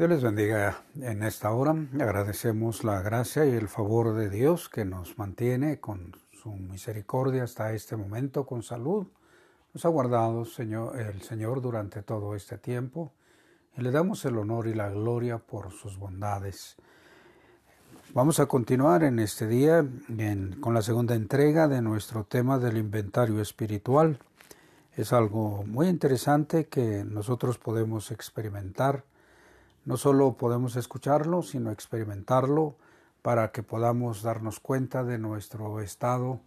Dios les bendiga en esta hora. Agradecemos la gracia y el favor de Dios que nos mantiene con su misericordia hasta este momento con salud. Nos ha guardado Señor, el Señor durante todo este tiempo y le damos el honor y la gloria por sus bondades. Vamos a continuar en este día con la segunda entrega de nuestro tema del inventario espiritual. Es algo muy interesante que nosotros podemos experimentar no solo podemos escucharlo, sino experimentarlo para que podamos darnos cuenta de nuestro estado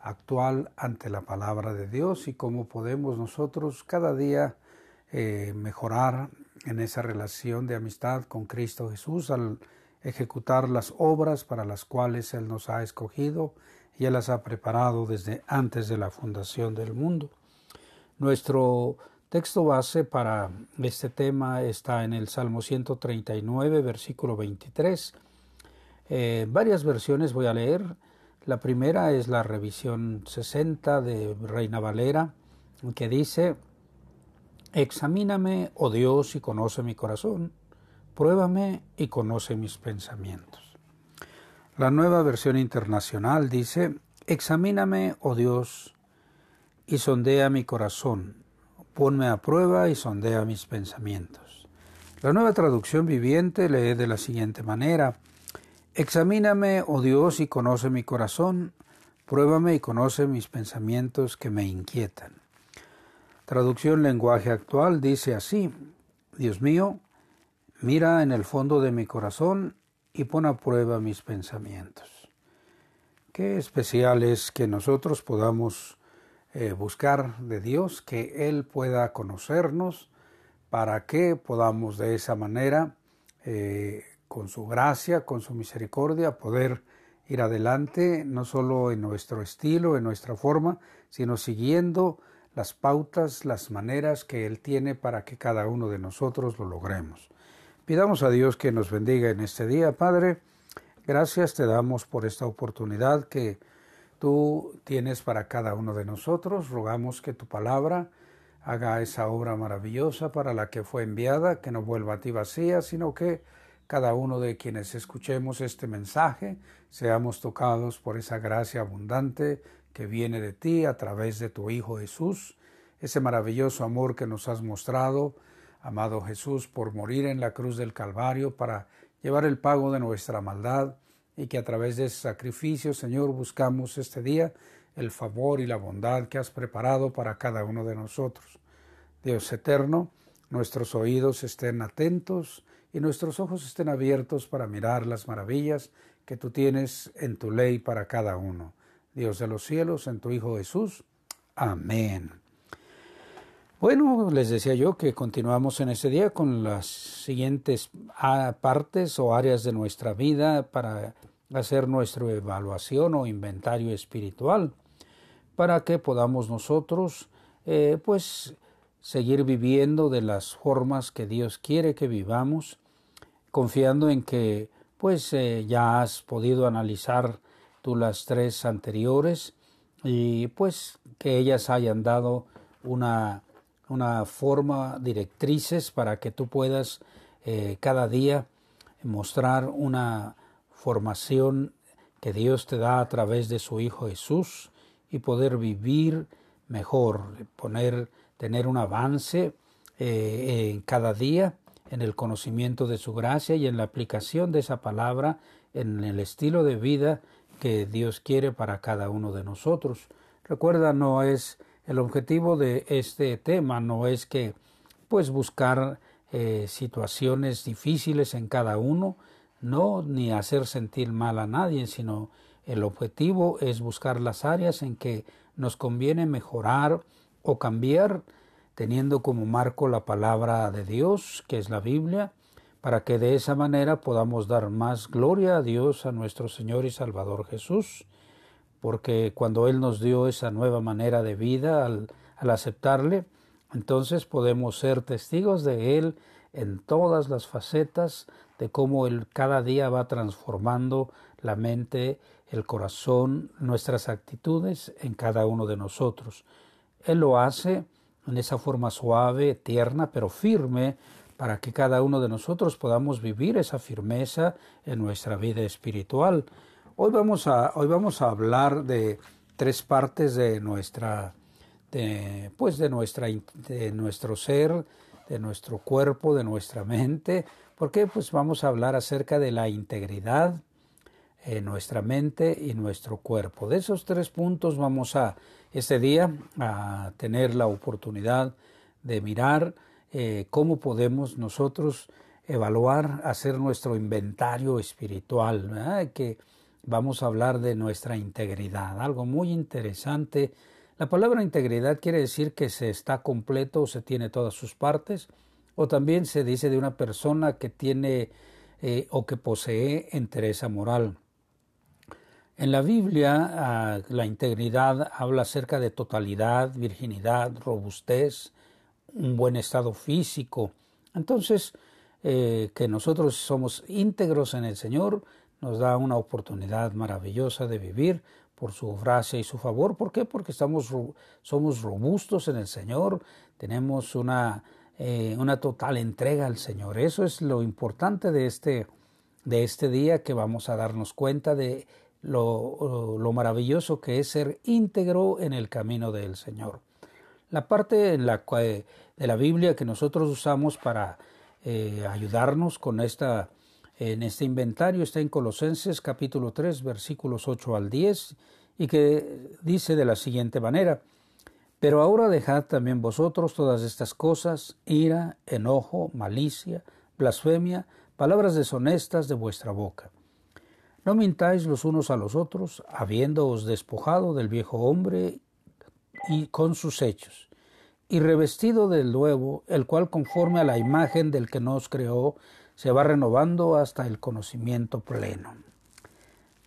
actual ante la palabra de Dios y cómo podemos nosotros cada día eh, mejorar en esa relación de amistad con Cristo Jesús al ejecutar las obras para las cuales Él nos ha escogido y Él las ha preparado desde antes de la fundación del mundo. Nuestro Texto base para este tema está en el Salmo 139, versículo 23. Eh, varias versiones voy a leer. La primera es la revisión 60 de Reina Valera, que dice, Examíname, oh Dios, y conoce mi corazón, pruébame y conoce mis pensamientos. La nueva versión internacional dice, Examíname, oh Dios, y sondea mi corazón ponme a prueba y sondea mis pensamientos. La nueva traducción viviente lee de la siguiente manera, Examíname, oh Dios, y conoce mi corazón, pruébame y conoce mis pensamientos que me inquietan. Traducción lenguaje actual dice así, Dios mío, mira en el fondo de mi corazón y pon a prueba mis pensamientos. Qué especial es que nosotros podamos eh, buscar de Dios, que Él pueda conocernos, para que podamos de esa manera, eh, con su gracia, con su misericordia, poder ir adelante, no solo en nuestro estilo, en nuestra forma, sino siguiendo las pautas, las maneras que Él tiene para que cada uno de nosotros lo logremos. Pidamos a Dios que nos bendiga en este día, Padre. Gracias te damos por esta oportunidad que tú tienes para cada uno de nosotros. Rogamos que tu palabra haga esa obra maravillosa para la que fue enviada, que no vuelva a ti vacía, sino que cada uno de quienes escuchemos este mensaje seamos tocados por esa gracia abundante que viene de ti a través de tu Hijo Jesús, ese maravilloso amor que nos has mostrado, amado Jesús, por morir en la cruz del Calvario para llevar el pago de nuestra maldad y que a través de ese sacrificio, Señor, buscamos este día el favor y la bondad que has preparado para cada uno de nosotros. Dios eterno, nuestros oídos estén atentos y nuestros ojos estén abiertos para mirar las maravillas que tú tienes en tu ley para cada uno. Dios de los cielos, en tu Hijo Jesús. Amén. Bueno, les decía yo que continuamos en este día con las siguientes ah, partes o áreas de nuestra vida para hacer nuestra evaluación o inventario espiritual, para que podamos nosotros, eh, pues, seguir viviendo de las formas que Dios quiere que vivamos, confiando en que, pues, eh, ya has podido analizar tú las tres anteriores y, pues, que ellas hayan dado una una forma, directrices para que tú puedas eh, cada día mostrar una formación que Dios te da a través de su Hijo Jesús y poder vivir mejor, poner, tener un avance eh, en cada día en el conocimiento de su gracia y en la aplicación de esa palabra en el estilo de vida que Dios quiere para cada uno de nosotros. Recuerda, no es el objetivo de este tema no es que pues buscar eh, situaciones difíciles en cada uno, no ni hacer sentir mal a nadie, sino el objetivo es buscar las áreas en que nos conviene mejorar o cambiar, teniendo como marco la palabra de Dios, que es la Biblia, para que de esa manera podamos dar más gloria a Dios, a nuestro Señor y Salvador Jesús, porque cuando Él nos dio esa nueva manera de vida al, aceptarle, entonces podemos ser testigos de Él en todas las facetas de cómo Él cada día va transformando la mente, el corazón, nuestras actitudes en cada uno de nosotros. Él lo hace en esa forma suave, tierna, pero firme, para que cada uno de nosotros podamos vivir esa firmeza en nuestra vida espiritual. Hoy vamos a, hoy vamos a hablar de tres partes de nuestra, de, pues de, nuestra, de nuestro ser, de nuestro cuerpo, de nuestra mente. Porque Pues vamos a hablar acerca de la integridad, en nuestra mente y nuestro cuerpo. De esos tres puntos vamos a este día a tener la oportunidad de mirar eh, cómo podemos nosotros evaluar, hacer nuestro inventario espiritual, que vamos a hablar de nuestra integridad, algo muy interesante. La palabra integridad quiere decir que se está completo o se tiene todas sus partes, o también se dice de una persona que tiene eh, o que posee entereza moral. En la Biblia ah, la integridad habla acerca de totalidad, virginidad, robustez, un buen estado físico. Entonces, eh, que nosotros somos íntegros en el Señor nos da una oportunidad maravillosa de vivir por su gracia y su favor. ¿Por qué? Porque estamos, somos robustos en el Señor, tenemos una, eh, una total entrega al Señor. Eso es lo importante de este, de este día que vamos a darnos cuenta de lo, lo maravilloso que es ser íntegro en el camino del Señor. La parte en la, de la Biblia que nosotros usamos para eh, ayudarnos con esta, en este inventario está en Colosenses capítulo 3 versículos 8 al 10 y que dice de la siguiente manera, pero ahora dejad también vosotros todas estas cosas, ira, enojo, malicia, blasfemia, palabras deshonestas de vuestra boca. No mintáis los unos a los otros, habiéndoos despojado del viejo hombre y con sus hechos, y revestido del nuevo, el cual conforme a la imagen del que nos creó, se va renovando hasta el conocimiento pleno.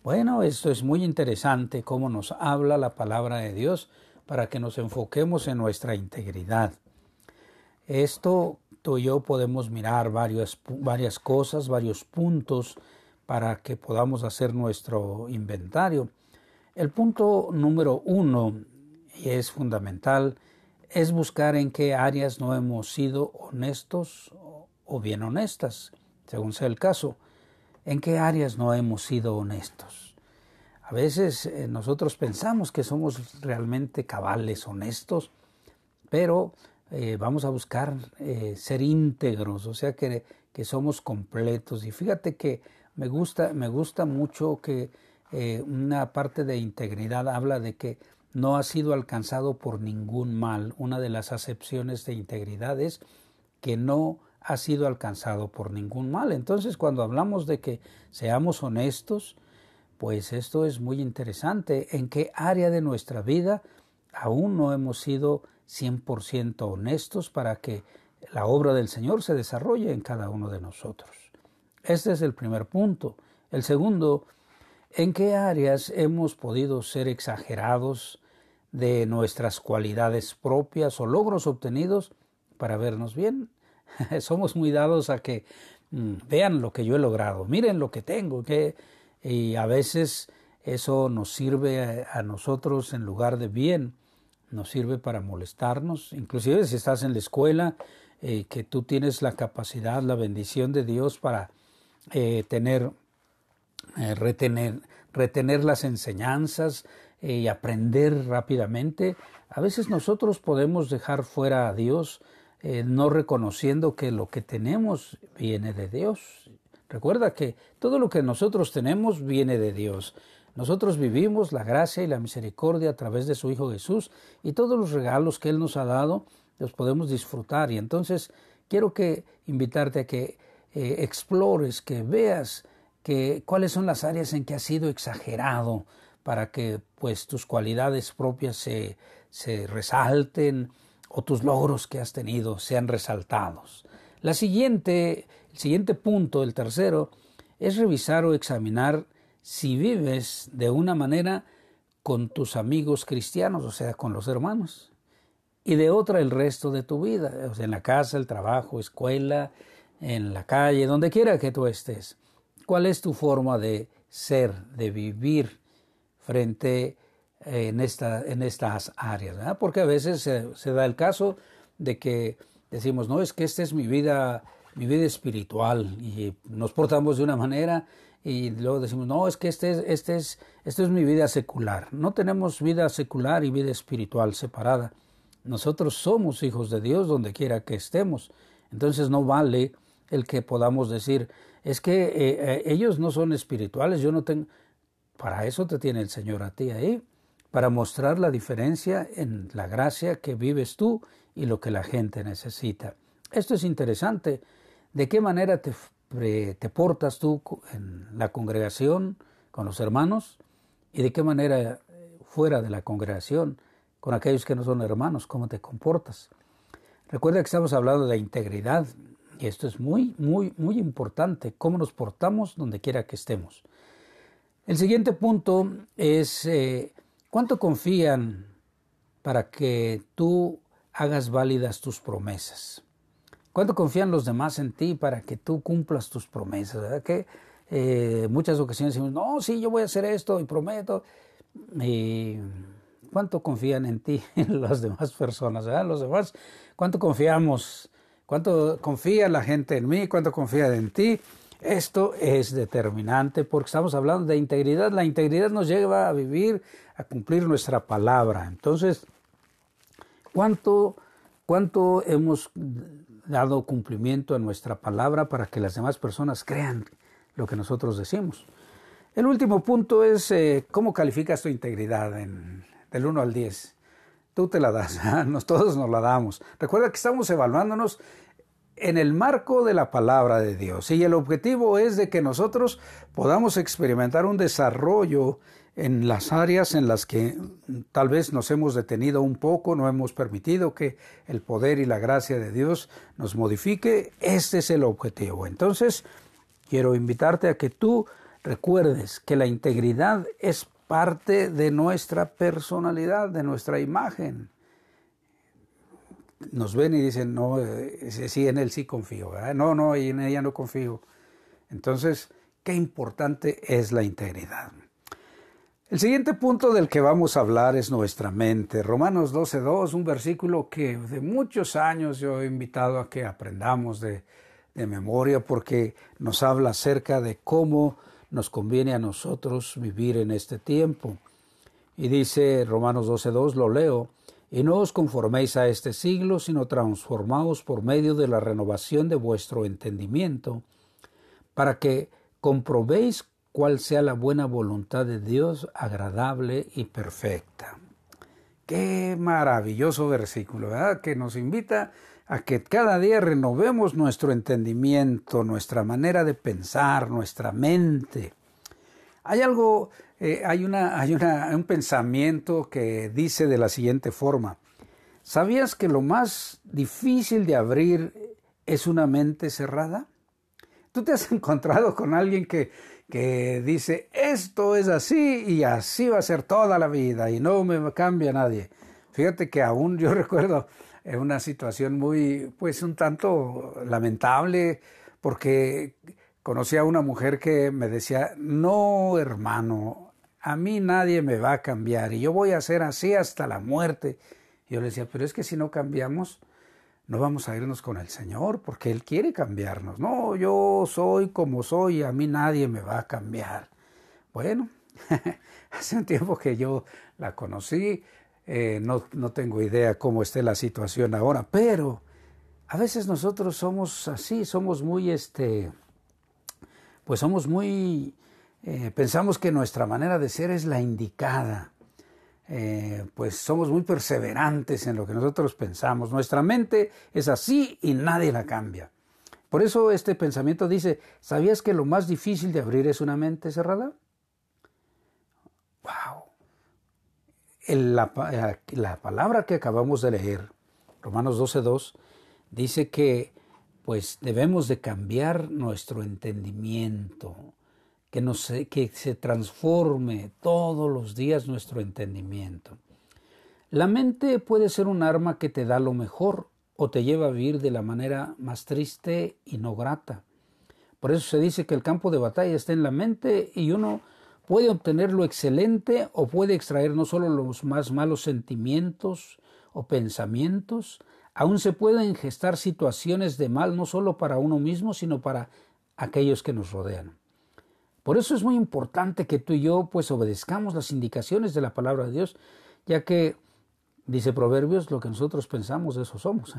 Bueno, esto es muy interesante cómo nos habla la palabra de Dios para que nos enfoquemos en nuestra integridad. Esto tú y yo podemos mirar varias, cosas, varios puntos para que podamos hacer nuestro inventario. El punto número uno y es fundamental, es buscar en qué áreas no hemos sido honestos o bien honestas, según sea el caso, en qué áreas no hemos sido honestos. A veces eh, nosotros pensamos que somos realmente cabales, honestos, pero eh, vamos a buscar eh, ser íntegros, o sea que, que, somos completos. Y fíjate que me gusta, me gusta mucho que una parte de integridad habla de que no ha sido alcanzado por ningún mal. Una de las acepciones de integridad es que no ha sido alcanzado por ningún mal. Entonces, cuando hablamos de que seamos honestos, pues esto es muy interesante. ¿En qué área de nuestra vida aún no hemos sido 100% honestos para que la obra del Señor se desarrolle en cada uno de nosotros? Este es el primer punto. El segundo, ¿en qué áreas hemos podido ser exagerados de nuestras cualidades propias o logros obtenidos para vernos bien. Somos muy dados a que mm, vean lo que yo he logrado, miren lo que tengo, que, y a veces eso nos sirve a, nosotros en lugar de bien, nos sirve para molestarnos, inclusive si estás en la escuela, eh, que tú tienes la capacidad, la bendición de Dios para eh, tener, eh, retener, retener las enseñanzas, y aprender rápidamente. A veces nosotros podemos dejar fuera a Dios eh, no reconociendo que lo que tenemos viene de Dios. Recuerda que todo lo que nosotros tenemos viene de Dios. Nosotros vivimos la gracia y la misericordia a través de su Hijo Jesús y todos los regalos que Él nos ha dado los podemos disfrutar. Y entonces quiero que invitarte a que eh, explores, que veas que, cuáles son las áreas en que has sido exagerado, para que pues tus cualidades propias se, se resalten o tus logros que has tenido sean resaltados. La siguiente, el siguiente punto, el tercero, es revisar o examinar si vives de una manera con tus amigos cristianos, o sea, con los hermanos, y de otra el resto de tu vida, o sea, en la casa, el trabajo, escuela, en la calle, donde quiera que tú estés. ¿Cuál es tu forma de ser, de vivir frente eh, en, esta, en estas áreas, porque a veces se, da el caso de que decimos, no, es que esta es mi vida mi vida espiritual y nos portamos de una manera y luego decimos, no, es que este es, este es, esto es mi vida secular. No tenemos vida secular y vida espiritual separada. Nosotros somos hijos de Dios donde quiera que estemos. Entonces no vale el que podamos decir, es que eh, eh, ellos no son espirituales, yo no tengo... Para eso te tiene el Señor a ti ahí, para mostrar la diferencia en la gracia que vives tú y lo que la gente necesita. Esto es interesante. ¿De qué manera te, portas tú en la congregación, con los hermanos? ¿Y de qué manera eh, fuera de la congregación, con aquellos que no son hermanos, cómo te comportas? Recuerda que estamos hablando de integridad y esto es muy, muy, muy importante, cómo nos portamos donde quiera que estemos. El siguiente punto es eh, cuánto confían para que tú hagas válidas tus promesas. ¿Cuánto confían los demás en ti para que tú cumplas tus promesas? ¿Verdad? Que eh, muchas ocasiones decimos, no, sí, yo voy a hacer esto y prometo. Y ¿Cuánto confían en ti las demás personas? ¿verdad? Los demás, ¿cuánto confiamos? ¿Cuánto confía la gente en mí? ¿Cuánto confía en ti? Esto es determinante porque estamos hablando de integridad. La integridad nos lleva a vivir, a cumplir nuestra palabra. Entonces, ¿cuánto, cuánto hemos dado cumplimiento a nuestra palabra para que las demás personas crean lo que nosotros decimos? El último punto es eh, cómo calificas tu integridad en, del 1 al 10. Tú te la das, todos nos la damos. Recuerda que estamos evaluándonos en el marco de la palabra de Dios. Y el objetivo es de que nosotros podamos experimentar un desarrollo en las áreas en las que tal vez nos hemos detenido un poco, no hemos permitido que el poder y la gracia de Dios nos modifique. Este es el objetivo. Entonces, quiero invitarte a que tú recuerdes que la integridad es parte de nuestra personalidad, de nuestra imagen nos ven y dicen, no, eh, sí, en él sí confío, no, no, y en ella no confío. Entonces, qué importante es la integridad. El siguiente punto del que vamos a hablar es nuestra mente. Romanos 12.2, un versículo que de muchos años yo he invitado a que aprendamos de, de memoria porque nos habla acerca de cómo nos conviene a nosotros vivir en este tiempo. Y dice Romanos 12.2, lo leo, y no os conforméis a este siglo, sino transformaos por medio de la renovación de vuestro entendimiento, para que comprobéis cuál sea la buena voluntad de Dios, agradable y perfecta. Qué maravilloso versículo, ¿verdad? Que nos invita a que cada día renovemos nuestro entendimiento, nuestra manera de pensar, nuestra mente. Hay algo eh, hay, una, hay una, un pensamiento que dice de la siguiente forma, ¿sabías que lo más difícil de abrir es una mente cerrada? ¿Tú te has encontrado con alguien que, que dice, esto es así y así va a ser toda la vida y no me cambia nadie? Fíjate que aún yo recuerdo una situación muy, pues un tanto lamentable, porque conocí a una mujer que me decía, no hermano, a mí nadie me va a cambiar y yo voy a ser así hasta la muerte. yo le decía, pero es que si no cambiamos, no vamos a irnos con el Señor porque Él quiere cambiarnos. No, yo soy como soy y a mí nadie me va a cambiar. Bueno, hace un tiempo que yo la conocí, eh, no, no tengo idea cómo esté la situación ahora, pero a veces nosotros somos así, somos muy, este, pues somos muy eh, pensamos que nuestra manera de ser es la indicada. Eh, pues somos muy perseverantes en lo que nosotros pensamos. Nuestra mente es así y nadie la cambia. Por eso este pensamiento dice, ¿sabías que lo más difícil de abrir es una mente cerrada? ¡Wow! La, eh, la palabra que acabamos de leer, Romanos 12.2, dice que pues debemos de cambiar nuestro entendimiento, que, se transforme todos los días nuestro entendimiento. La mente puede ser un arma que te da lo mejor o te lleva a vivir de la manera más triste y no grata. Por eso se dice que el campo de batalla está en la mente y uno puede obtener lo excelente o puede extraer no solo los más malos sentimientos o pensamientos, aún se pueden gestar situaciones de mal no solo para uno mismo, sino para aquellos que nos rodean. Por eso es muy importante que tú y yo pues obedezcamos las indicaciones de la palabra de Dios, ya que dice Proverbios, lo que nosotros pensamos, eso somos.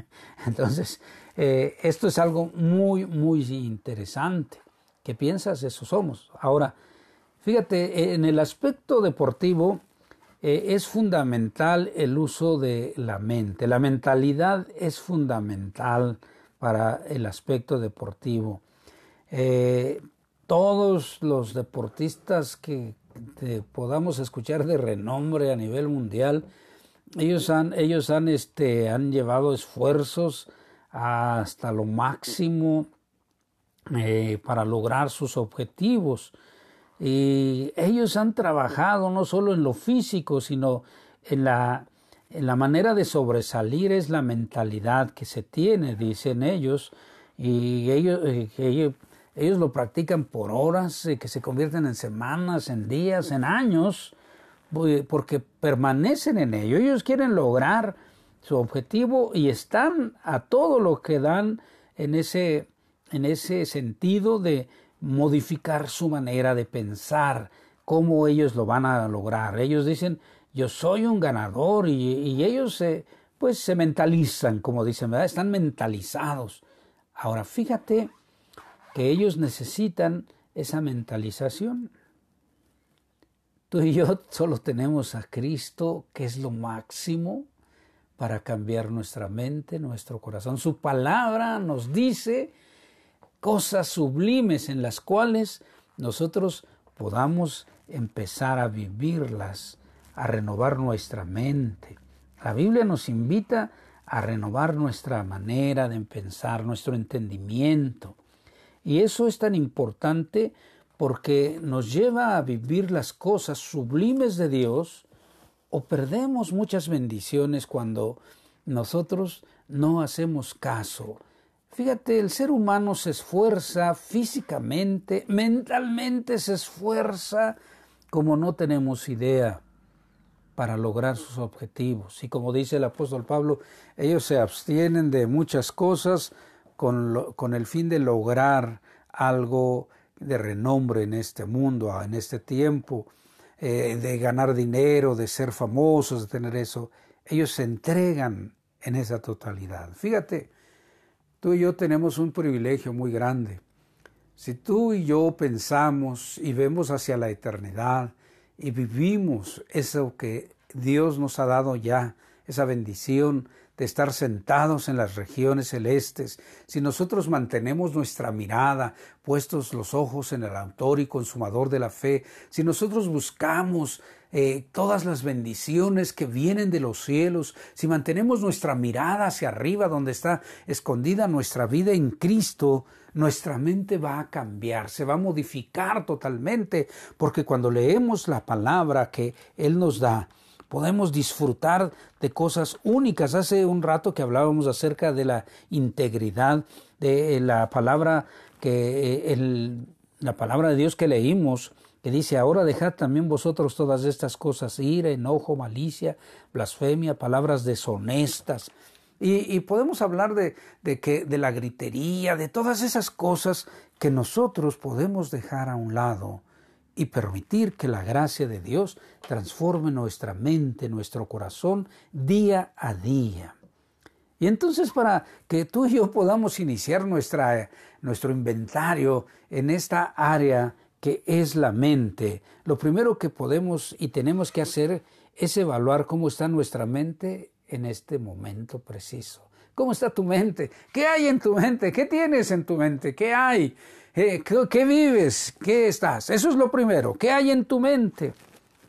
Entonces, eh, esto es algo muy, muy interesante. ¿Qué piensas? Eso somos. Ahora, fíjate, en el aspecto deportivo eh, es fundamental el uso de la mente. La mentalidad es fundamental para el aspecto deportivo. Eh, todos los deportistas que podamos escuchar de renombre a nivel mundial, ellos han, ellos han, este, han llevado esfuerzos hasta lo máximo eh, para lograr sus objetivos. Y ellos han trabajado no solo en lo físico, sino en la, en la manera de sobresalir es la mentalidad que se tiene, dicen ellos, y ellos, eh, ellos, ellos, lo practican por horas, eh, que se convierten en semanas, en días, en años, porque permanecen en ello. Ellos quieren lograr su objetivo y están a todo lo que dan en ese, en ese sentido de modificar su manera de pensar, cómo ellos lo van a lograr. Ellos dicen, yo soy un ganador y, ellos se, pues se mentalizan, como dicen, ¿verdad? Están mentalizados. Ahora, fíjate que ellos necesitan esa mentalización. Tú y yo solo tenemos a Cristo, que es lo máximo para cambiar nuestra mente, nuestro corazón. Su palabra nos dice cosas sublimes en las cuales nosotros podamos empezar a vivirlas, a renovar nuestra mente. La Biblia nos invita a renovar nuestra manera de pensar, nuestro entendimiento. Y eso es tan importante porque nos lleva a vivir las cosas sublimes de Dios o perdemos muchas bendiciones cuando nosotros no hacemos caso. Fíjate, el ser humano se esfuerza físicamente, mentalmente se esfuerza como no tenemos idea para lograr sus objetivos. Y como dice el apóstol Pablo, ellos se abstienen de muchas cosas con, con el fin de lograr algo de renombre en este mundo, en este tiempo, eh, de ganar dinero, de ser famosos, de tener eso. Ellos se entregan en esa totalidad. Fíjate, tú y yo tenemos un privilegio muy grande. Si tú y yo pensamos y vemos hacia la eternidad y vivimos eso que Dios nos ha dado ya, esa bendición de estar sentados en las regiones celestes, si nosotros mantenemos nuestra mirada, puestos los ojos en el autor y consumador de la fe, si nosotros buscamos eh, todas las bendiciones que vienen de los cielos, si mantenemos nuestra mirada hacia arriba donde está escondida nuestra vida en Cristo, nuestra mente va a cambiar, se va a modificar totalmente, porque cuando leemos la palabra que Él nos da, podemos disfrutar de cosas únicas. Hace un rato que hablábamos acerca de la integridad de eh, la palabra que eh, la palabra de Dios que leímos que dice ahora dejad también vosotros todas estas cosas ira enojo malicia blasfemia palabras deshonestas y, y podemos hablar de, de, que de la gritería de todas esas cosas que nosotros podemos dejar a un lado y permitir que la gracia de Dios transforme nuestra mente, nuestro corazón día a día. Y entonces para que tú y yo podamos iniciar nuestra, nuestro inventario en esta área que es la mente, lo primero que podemos y tenemos que hacer es evaluar cómo está nuestra mente en este momento preciso. ¿Cómo está tu mente? ¿Qué hay en tu mente? ¿Qué tienes en tu mente? ¿Qué hay? Eh, ¿Qué, vives? ¿Qué estás? Eso es lo primero. ¿Qué hay en tu mente?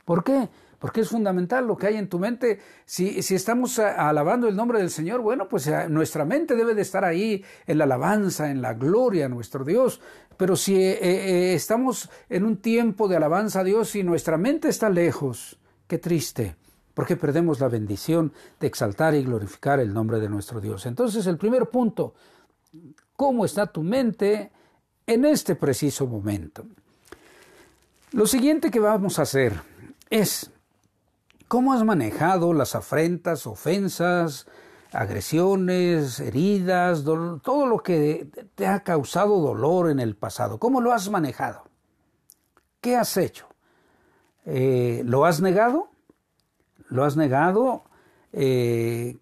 ¿Por qué? Porque es fundamental lo que hay en tu mente. Si, si estamos alabando el nombre del Señor, bueno, pues eh, nuestra mente debe de estar ahí en la alabanza, en la gloria a nuestro Dios. Pero si eh, estamos en un tiempo de alabanza a Dios y nuestra mente está lejos, qué triste, porque perdemos la bendición de exaltar y glorificar el nombre de nuestro Dios. Entonces, el primer punto, ¿cómo está tu mente? En este preciso momento. Lo siguiente que vamos a hacer es cómo has manejado las afrentas, ofensas, agresiones, heridas, todo lo que te ha causado dolor en el pasado. ¿Cómo lo has manejado? ¿Qué has hecho? Eh, ¿Lo has negado? ¿Lo has negado? Eh,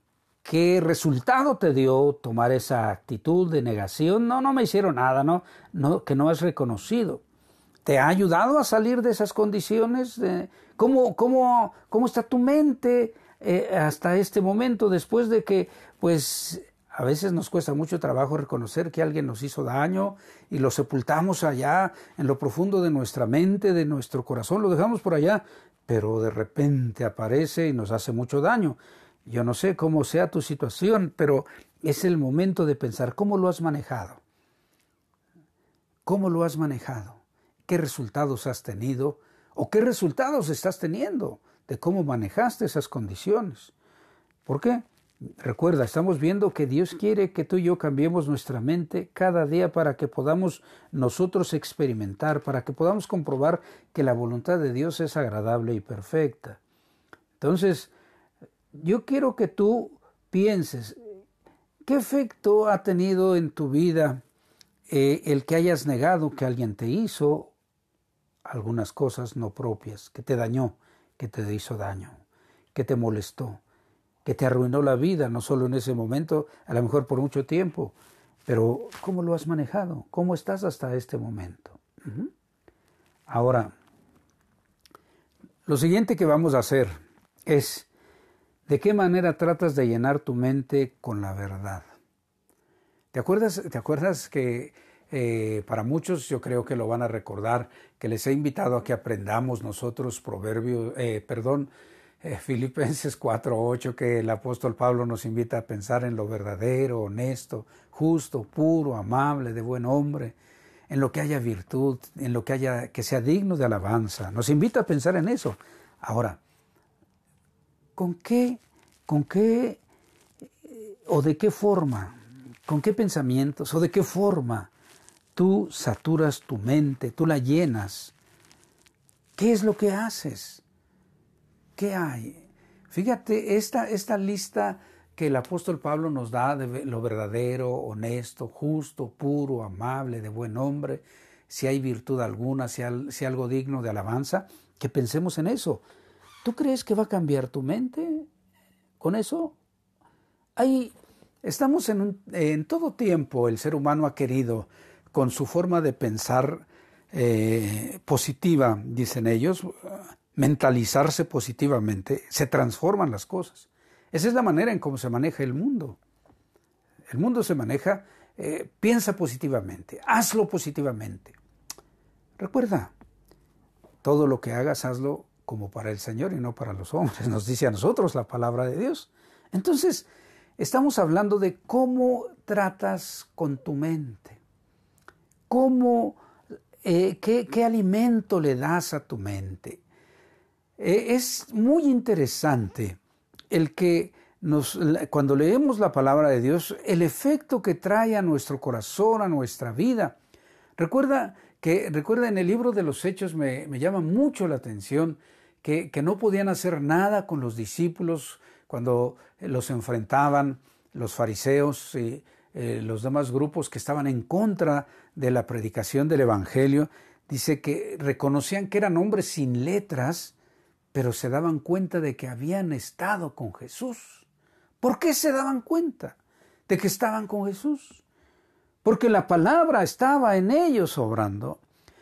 ¿Qué resultado te dio tomar esa actitud de negación? No, no me hicieron nada, no, no que no has reconocido. ¿Te ha ayudado a salir de esas condiciones? ¿Cómo, cómo, cómo está tu mente eh, hasta este momento después de que, pues, a veces nos cuesta mucho trabajo reconocer que alguien nos hizo daño y lo sepultamos allá en lo profundo de nuestra mente, de nuestro corazón, lo dejamos por allá, pero de repente aparece y nos hace mucho daño. Yo no sé cómo sea tu situación, pero es el momento de pensar cómo lo has manejado. ¿Cómo lo has manejado? ¿Qué resultados has tenido? ¿O qué resultados estás teniendo de cómo manejaste esas condiciones? ¿Por qué? Recuerda, estamos viendo que Dios quiere que tú y yo cambiemos nuestra mente cada día para que podamos nosotros experimentar, para que podamos comprobar que la voluntad de Dios es agradable y perfecta. Entonces, yo quiero que tú pienses, ¿qué efecto ha tenido en tu vida eh, el que hayas negado que alguien te hizo algunas cosas no propias, que te dañó, que te hizo daño, que te molestó? que te arruinó la vida, no solo en ese momento, a lo mejor por mucho tiempo, pero ¿cómo lo has manejado? ¿Cómo estás hasta este momento? Ahora, lo siguiente que vamos a hacer es, ¿de qué manera tratas de llenar tu mente con la verdad? ¿Te acuerdas, te acuerdas que eh, para muchos yo creo que lo van a recordar, que les he invitado a que aprendamos nosotros proverbios, eh, perdón, eh, Filipenses 4:8 que el apóstol Pablo nos invita a pensar en lo verdadero, honesto, justo, puro, amable, de buen hombre, en lo que haya virtud, en lo que haya que sea digno de alabanza. Nos invita a pensar en eso. Ahora, ¿con qué con qué eh, o de qué forma, con qué pensamientos o de qué forma tú saturas tu mente, tú la llenas? ¿Qué es lo que haces? ¿Qué hay? Fíjate, esta, esta lista que el apóstol Pablo nos da de lo verdadero, honesto, justo, puro, amable, de buen hombre, si hay virtud alguna, si, si algo digno de alabanza, que pensemos en eso. ¿Tú crees que va a cambiar tu mente con eso? Hay, estamos en, en todo tiempo, el ser humano ha querido, con su forma de pensar eh, positiva, dicen ellos, mentalizarse positivamente, se transforman las cosas. Esa es la manera en cómo se maneja el mundo. El mundo se maneja, eh, piensa positivamente, hazlo positivamente. Recuerda, todo lo que hagas, hazlo como para el Señor y no para los hombres, nos dice a nosotros la palabra de Dios. Entonces, estamos hablando de cómo tratas con tu mente, cómo, eh, qué, alimento le das a tu mente. Eh, es muy interesante el que cuando leemos la palabra de Dios, el efecto que trae a nuestro corazón, a nuestra vida. Recuerda que, recuerda en el libro de los Hechos me, llama mucho la atención que, no podían hacer nada con los discípulos cuando los enfrentaban los fariseos y eh, los demás grupos que estaban en contra de la predicación del Evangelio. Dice que reconocían que eran hombres sin letras, pero se daban cuenta de que habían estado con Jesús. ¿Por qué se daban cuenta de que estaban con Jesús? Porque la palabra estaba en ellos obrando.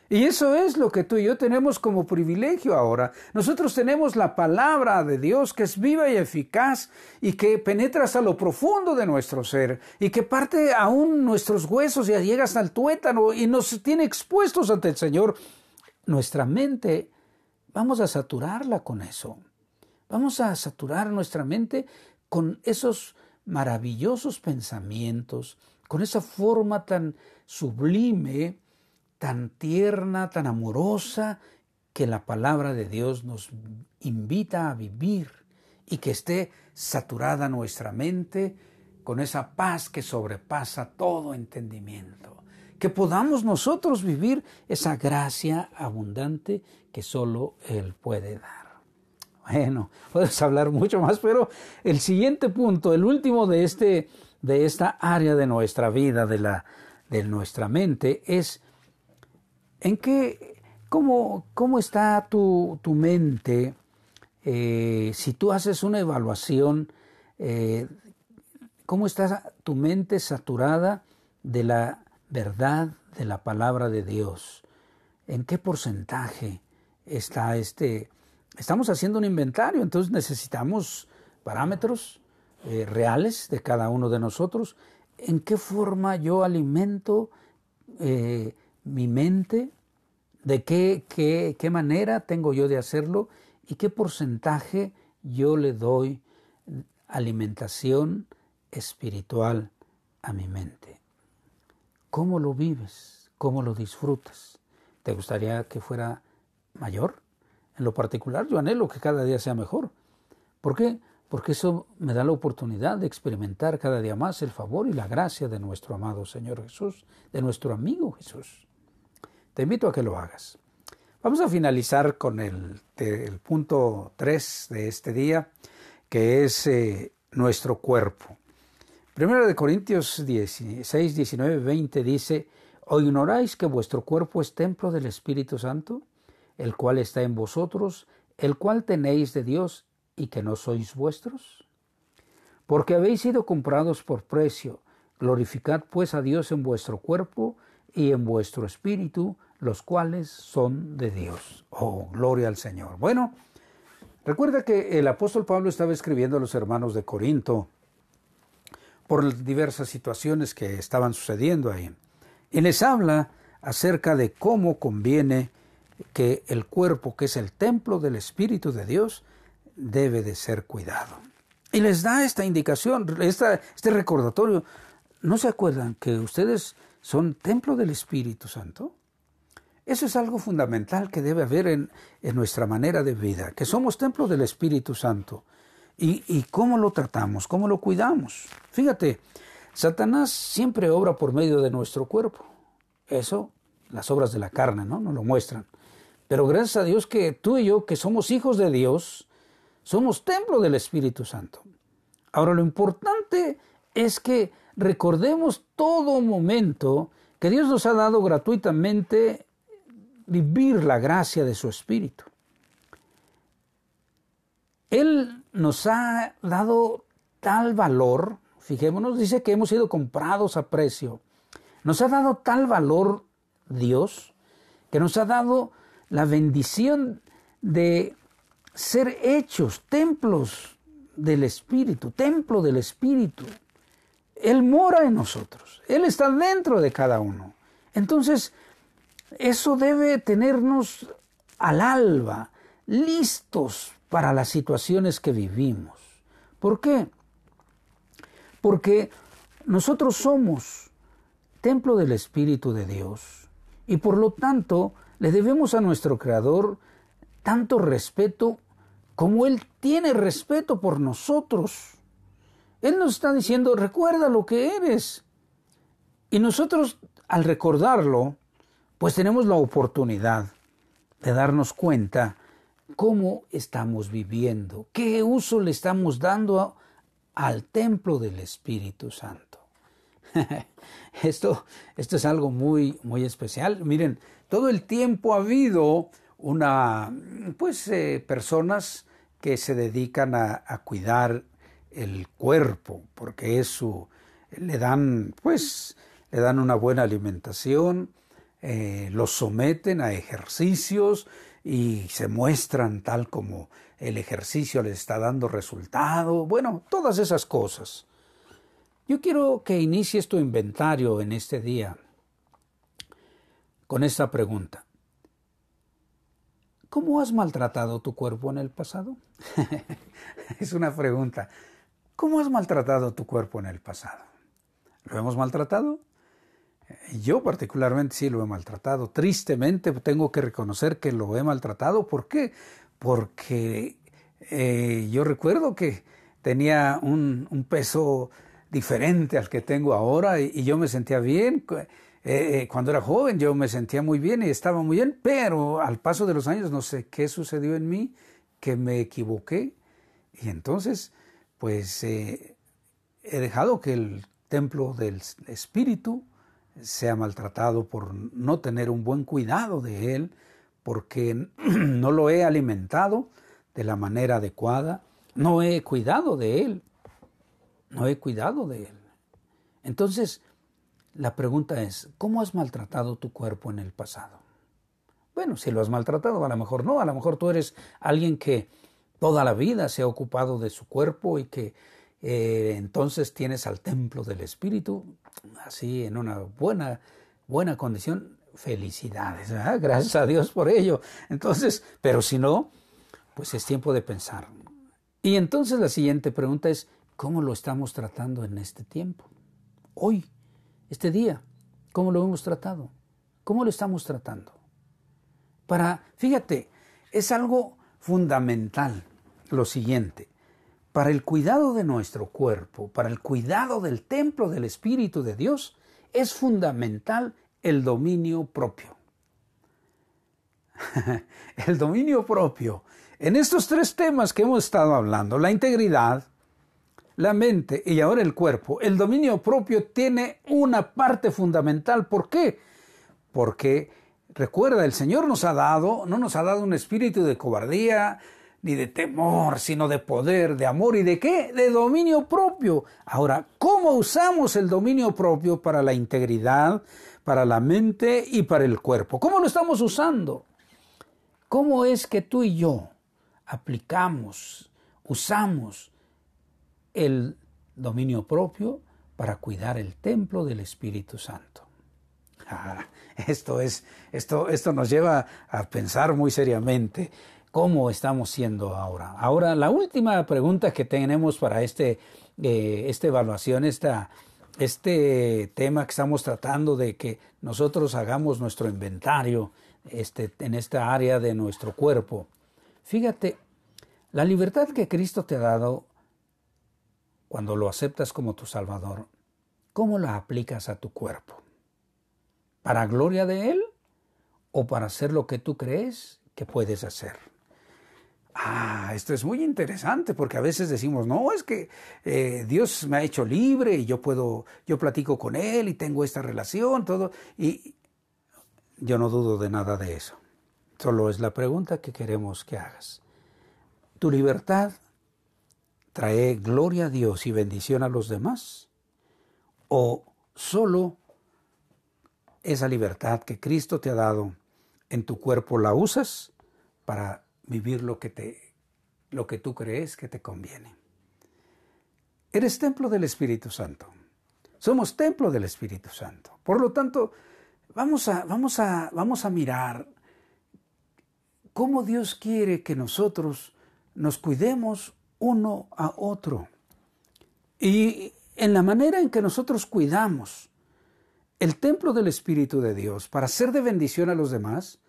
Y eso es lo que tú y yo tenemos como privilegio ahora. Nosotros tenemos la palabra de Dios que es viva y eficaz y que penetra hasta lo profundo de nuestro ser y que parte aún nuestros huesos y llega hasta el tuétano y nos tiene expuestos ante el Señor. Nuestra mente Vamos a saturarla con eso. Vamos a saturar nuestra mente con esos maravillosos pensamientos, con esa forma tan sublime, tan tierna, tan amorosa, que la palabra de Dios nos invita a vivir y que esté saturada nuestra mente con esa paz que sobrepasa todo entendimiento que podamos nosotros vivir esa gracia abundante que solo Él puede dar. Bueno, puedes hablar mucho más, pero el siguiente punto, el último de, este, de esta área de nuestra vida, de, la, de nuestra mente, es en qué, cómo, cómo está tu, tu mente eh, si tú haces una evaluación, eh, cómo está tu mente saturada de la verdad de la palabra de Dios. ¿En qué porcentaje está este, estamos haciendo un inventario, entonces necesitamos parámetros eh, reales de cada uno de nosotros. ¿En qué forma yo alimento mi mente? ¿De qué, qué, qué manera tengo yo de hacerlo? ¿Y qué porcentaje yo le doy alimentación espiritual a mi mente? ¿Cómo lo vives? ¿Cómo lo disfrutas? ¿Te gustaría que fuera mayor? En lo particular, yo anhelo que cada día sea mejor. ¿Por qué? Porque eso me da la oportunidad de experimentar cada día más el favor y la gracia de nuestro amado Señor Jesús, de nuestro amigo Jesús. Te invito a que lo hagas. Vamos a finalizar con el, punto 3 de este día, que es eh, nuestro cuerpo. Primero de Corintios 16, 19, 20 dice, ¿o ignoráis que vuestro cuerpo es templo del Espíritu Santo? el cual está en vosotros, el cual tenéis de Dios y que no sois vuestros? Porque habéis sido comprados por precio, glorificad pues a Dios en vuestro cuerpo y en vuestro espíritu, los cuales son de Dios. Oh, gloria al Señor. Bueno, recuerda que el apóstol Pablo estaba escribiendo a los hermanos de Corinto por diversas situaciones que estaban sucediendo ahí. Y les habla acerca de cómo conviene que el cuerpo, que es el templo del Espíritu de Dios, debe de ser cuidado. Y les da esta indicación, este recordatorio. ¿No se acuerdan que ustedes son templo del Espíritu Santo? Eso es algo fundamental que debe haber en, nuestra manera de vida, que somos templo del Espíritu Santo. Y, y cómo lo tratamos, cómo lo cuidamos. Fíjate, Satanás siempre obra por medio de nuestro cuerpo. Eso, las obras de la carne, ¿no? Nos lo muestran. Pero gracias a Dios que tú y yo, que somos hijos de Dios, somos templo del Espíritu Santo. Ahora lo importante es que recordemos todo momento que Dios nos ha dado gratuitamente vivir la gracia de su Espíritu. Él nos ha dado tal valor, fijémonos, dice que hemos sido comprados a precio. Nos ha dado tal valor Dios que nos ha dado la bendición de ser hechos templos del Espíritu, templo del Espíritu. Él mora en nosotros, Él está dentro de cada uno. Entonces, eso debe tenernos al alba, listos para las situaciones que vivimos. ¿Por qué? Porque nosotros somos templo del Espíritu de Dios y por lo tanto le debemos a nuestro Creador tanto respeto como Él tiene respeto por nosotros. Él nos está diciendo, recuerda lo que eres. Y nosotros, al recordarlo, pues tenemos la oportunidad de darnos cuenta cómo estamos viviendo, qué uso le estamos dando al templo del Espíritu Santo. esto, esto es algo muy, muy especial. Miren, todo el tiempo ha habido una, pues, eh, personas que se dedican a, cuidar el cuerpo, porque es su, le dan, pues, le dan una buena alimentación, eh, los someten a ejercicios y se muestran tal como el ejercicio les está dando resultado, bueno, todas esas cosas. Yo quiero que inicies tu inventario en este día con esta pregunta. ¿Cómo has maltratado tu cuerpo en el pasado? es una pregunta. ¿Cómo has maltratado tu cuerpo en el pasado? ¿Lo hemos maltratado? Yo particularmente sí lo he maltratado. Tristemente tengo que reconocer que lo he maltratado. ¿Por qué? Porque eh, yo recuerdo que tenía un, peso diferente al que tengo ahora y yo me sentía bien eh, eh, cuando era joven yo me sentía muy bien y estaba muy bien, pero al paso de los años no sé qué sucedió en mí, que me equivoqué y entonces pues eh, he dejado que el templo del Espíritu sea maltratado por no tener un buen cuidado de él, porque no lo he alimentado de la manera adecuada, no he cuidado de él, no he cuidado de él. Entonces, la pregunta es, ¿cómo has maltratado tu cuerpo en el pasado? Bueno, si lo has maltratado, a lo mejor no, a lo mejor tú eres alguien que toda la vida se ha ocupado de su cuerpo y que eh, entonces tienes al templo del Espíritu así en una buena, buena condición. Felicidades, gracias a Dios por ello. Entonces, pero si no, pues es tiempo de pensar. Y entonces la siguiente pregunta es, ¿cómo lo estamos tratando en este tiempo? Hoy, este día, ¿cómo lo hemos tratado? ¿Cómo lo estamos tratando? Para, fíjate, es algo fundamental lo siguiente. Para el cuidado de nuestro cuerpo, para el cuidado del templo del Espíritu de Dios, es fundamental el dominio propio. el dominio propio. En estos tres temas que hemos estado hablando, la integridad, la mente y ahora el cuerpo, el dominio propio tiene una parte fundamental. ¿Por qué? Porque Recuerda, el Señor nos ha dado, no nos ha dado un espíritu de cobardía, ni de temor, sino de poder, de amor y de qué? De dominio propio. Ahora, ¿cómo usamos el dominio propio para la integridad, para la mente y para el cuerpo? ¿Cómo lo estamos usando? ¿Cómo es que tú y yo aplicamos, usamos el dominio propio para cuidar el templo del Espíritu Santo? Ah, esto, es, esto, esto nos lleva a pensar muy seriamente cómo estamos siendo ahora. Ahora, la última pregunta que tenemos para este, eh, esta evaluación, esta, este tema que estamos tratando de que nosotros hagamos nuestro inventario este, en esta área de nuestro cuerpo. Fíjate, la libertad que Cristo te ha dado cuando lo aceptas como tu Salvador, ¿cómo la aplicas a tu cuerpo? ¿Para gloria de Él o para hacer lo que tú crees que puedes hacer? Ah, esto es muy interesante porque a veces decimos, no, es que eh, Dios me ha hecho libre y yo puedo, yo platico con Él y tengo esta relación, todo, y yo no dudo de nada de eso. Solo es la pregunta que queremos que hagas. ¿Tu libertad trae gloria a Dios y bendición a los demás? ¿O solo esa libertad que Cristo te ha dado en tu cuerpo la usas para vivir lo que te lo que tú crees que te conviene. Eres templo del Espíritu Santo. Somos templo del Espíritu Santo. Por lo tanto, vamos a, vamos a, vamos a mirar cómo Dios quiere que nosotros nos cuidemos uno a otro. Y en la manera en que nosotros cuidamos el templo del Espíritu de Dios para ser de bendición a los demás,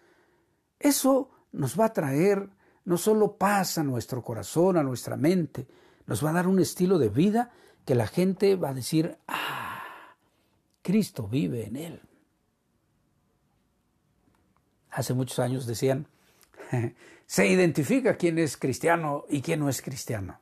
eso nos va a traer no solo paz a nuestro corazón, a nuestra mente, nos va a dar un estilo de vida que la gente va a decir, ah, Cristo vive en él. Hace muchos años decían, se identifica quién es cristiano y quién no es cristiano.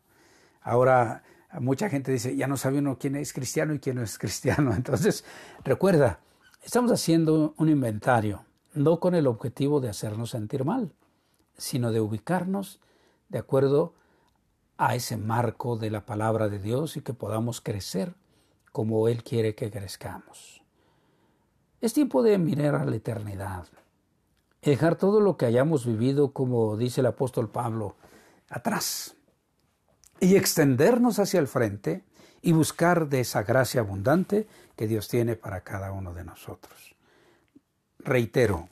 Ahora mucha gente dice, ya no sabe uno quién es cristiano y quién no es cristiano. Entonces, recuerda, estamos haciendo un inventario, no con el objetivo de hacernos sentir mal, sino de ubicarnos de acuerdo a ese marco de la palabra de Dios y que podamos crecer como Él quiere que crezcamos. Es tiempo de mirar a la eternidad, dejar todo lo que hayamos vivido, como dice el apóstol Pablo, atrás y extendernos hacia el frente y buscar de esa gracia abundante que Dios tiene para cada uno de nosotros. Reitero,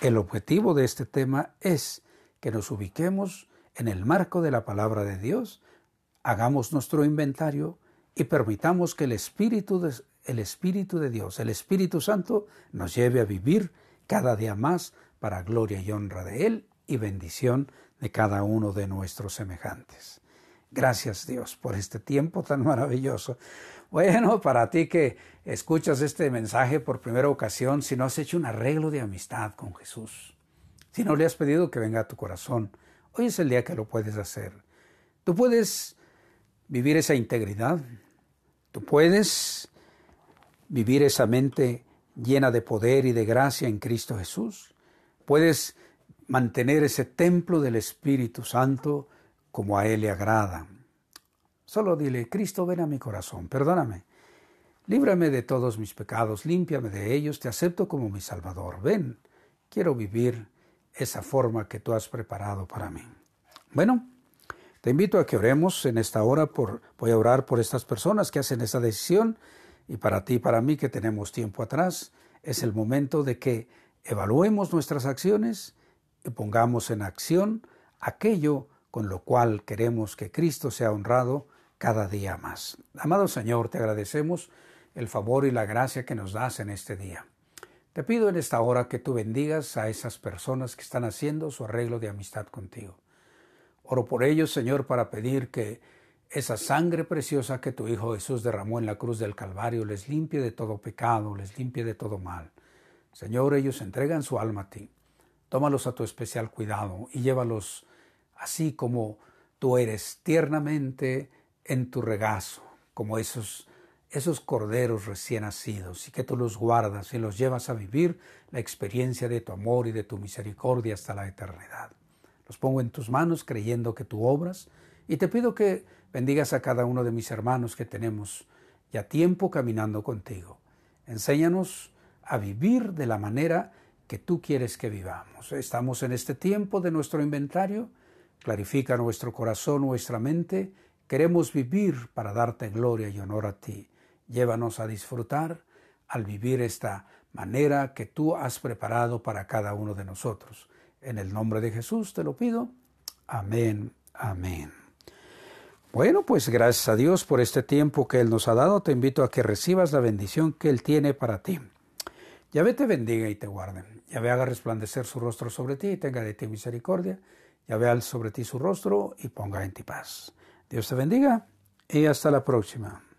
el objetivo de este tema es que nos ubiquemos en el marco de la palabra de Dios, hagamos nuestro inventario y permitamos que el Espíritu de, el Espíritu de Dios, el Espíritu Santo, nos lleve a vivir cada día más para gloria y honra de Él y bendición de cada uno de nuestros semejantes. Gracias Dios por este tiempo tan maravilloso. Bueno, para ti que escuchas este mensaje por primera ocasión, si no has hecho un arreglo de amistad con Jesús, si no le has pedido que venga a tu corazón, Hoy es el día que lo puedes hacer. Tú puedes vivir esa integridad. Tú puedes vivir esa mente llena de poder y de gracia en Cristo Jesús. Puedes mantener ese templo del Espíritu Santo como a Él le agrada. Solo dile, Cristo, ven a mi corazón, perdóname. Líbrame de todos mis pecados, límpiame de ellos, te acepto como mi Salvador. Ven, quiero vivir esa forma que tú has preparado para mí. Bueno, te invito a que oremos en esta hora por voy a orar por estas personas que hacen esa decisión y para ti y para mí que tenemos tiempo atrás es el momento de que evaluemos nuestras acciones y pongamos en acción aquello con lo cual queremos que Cristo sea honrado cada día más. Amado Señor, te agradecemos el favor y la gracia que nos das en este día. Te pido en esta hora que tú bendigas a esas personas que están haciendo su arreglo de amistad contigo. Oro por ellos, Señor, para pedir que esa sangre preciosa que tu Hijo Jesús derramó en la cruz del Calvario les limpie de todo pecado, les limpie de todo mal. Señor, ellos entregan su alma a ti. Tómalos a tu especial cuidado y llévalos así como tú eres, tiernamente en tu regazo, como esos esos corderos recién nacidos y que tú los guardas y los llevas a vivir la experiencia de tu amor y de tu misericordia hasta la eternidad. Los pongo en tus manos creyendo que tú obras y te pido que bendigas a cada uno de mis hermanos que tenemos ya tiempo caminando contigo. Enséñanos a vivir de la manera que tú quieres que vivamos. Estamos en este tiempo de nuestro inventario. Clarifica nuestro corazón, nuestra mente. Queremos vivir para darte gloria y honor a ti. Llévanos a disfrutar al vivir esta manera que tú has preparado para cada uno de nosotros. En el nombre de Jesús te lo pido. Amén, amén. Bueno, pues gracias a Dios por este tiempo que Él nos ha dado. Te invito a que recibas la bendición que Él tiene para ti. Yahvé te bendiga y te guarde. Yahvé haga resplandecer su rostro sobre ti y tenga de ti misericordia. Yahvé al sobre ti su rostro y ponga en ti paz. Dios te bendiga y hasta la próxima.